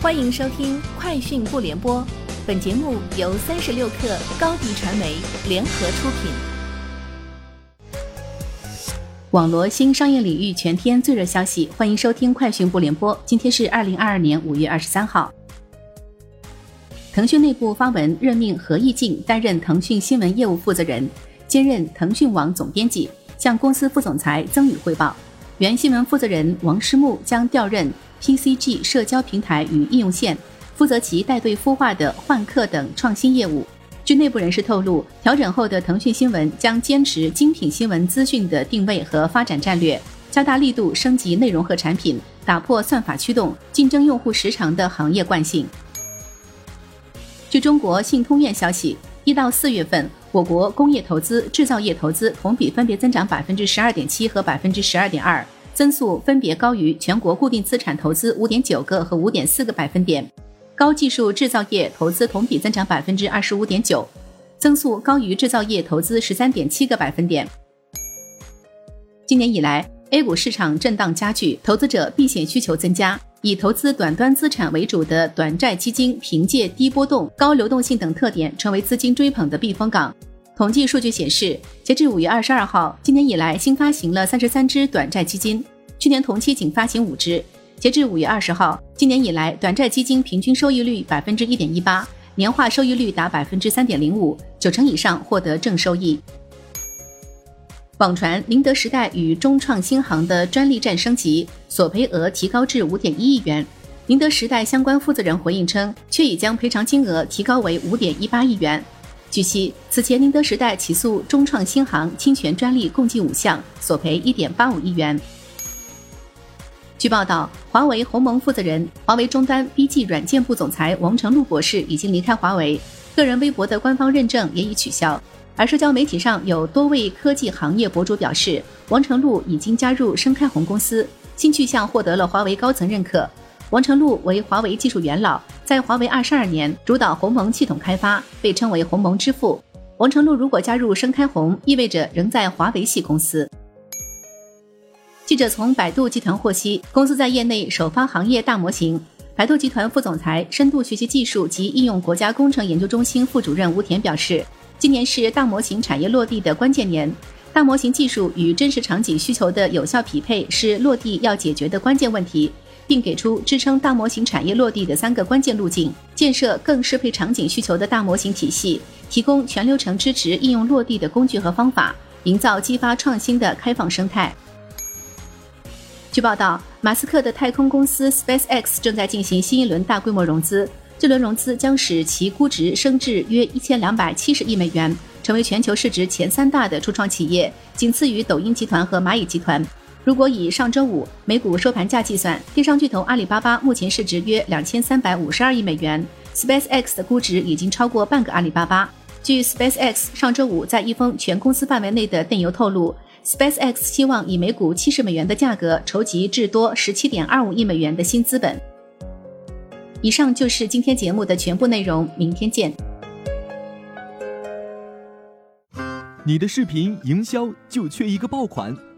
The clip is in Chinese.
欢迎收听《快讯不联播》，本节目由三十六克高低传媒联合出品。网罗新商业领域全天最热消息，欢迎收听《快讯不联播》。今天是二零二二年五月二十三号。腾讯内部发文任命何毅静担任腾讯新闻业务负责人，兼任腾讯网总编辑，向公司副总裁曾宇汇报。原新闻负责人王诗木将调任 PCG 社交平台与应用线，负责其带队孵化的换客等创新业务。据内部人士透露，调整后的腾讯新闻将坚持精品新闻资讯的定位和发展战略，加大力度升级内容和产品，打破算法驱动、竞争用户时长的行业惯性。据中国信通院消息，一到四月份。我国工业投资、制造业投资同比分别增长百分之十二点七和百分之十二点二，增速分别高于全国固定资产投资五点九个和五点四个百分点。高技术制造业投资同比增长百分之二十五点九，增速高于制造业投资十三点七个百分点。今年以来，A 股市场震荡加剧，投资者避险需求增加。以投资短端资产为主的短债基金，凭借低波动、高流动性等特点，成为资金追捧的避风港。统计数据显示，截至五月二十二号，今年以来新发行了三十三只短债基金，去年同期仅发行五只。截至五月二十号，今年以来短债基金平均收益率百分之一点一八，年化收益率达百分之三点零五，九成以上获得正收益。网传宁德时代与中创新航的专利战升级，索赔额提高至五点一亿元。宁德时代相关负责人回应称，却已将赔偿金额提高为五点一八亿元。据悉，此前宁德时代起诉中创新航侵权专利共计五项，索赔一点八五亿元。据报道，华为鸿蒙负责人、华为终端 BG 软件部总裁王成禄博士已经离开华为，个人微博的官方认证也已取消。而社交媒体上有多位科技行业博主表示，王成禄已经加入深开红公司，新去向获得了华为高层认可。王成禄为华为技术元老，在华为二十二年，主导鸿蒙系统开发，被称为鸿蒙之父。王成禄如果加入深开红，意味着仍在华为系公司。记者从百度集团获悉，公司在业内首发行业大模型。百度集团副总裁、深度学习技术及应用国家工程研究中心副主任吴田表示。今年是大模型产业落地的关键年，大模型技术与真实场景需求的有效匹配是落地要解决的关键问题，并给出支撑大模型产业落地的三个关键路径：建设更适配场景需求的大模型体系，提供全流程支持应用落地的工具和方法，营造激发创新的开放生态。据报道，马斯克的太空公司 SpaceX 正在进行新一轮大规模融资。这轮融资将使其估值升至约一千两百七十亿美元，成为全球市值前三大的初创企业，仅次于抖音集团和蚂蚁集团。如果以上周五美股收盘价计算，电商巨头阿里巴巴目前市值约两千三百五十二亿美元，SpaceX 的估值已经超过半个阿里巴巴。据 SpaceX 上周五在一封全公司范围内的电邮透露，SpaceX 希望以每股七十美元的价格筹集至多十七点二五亿美元的新资本。以上就是今天节目的全部内容，明天见。你的视频营销就缺一个爆款，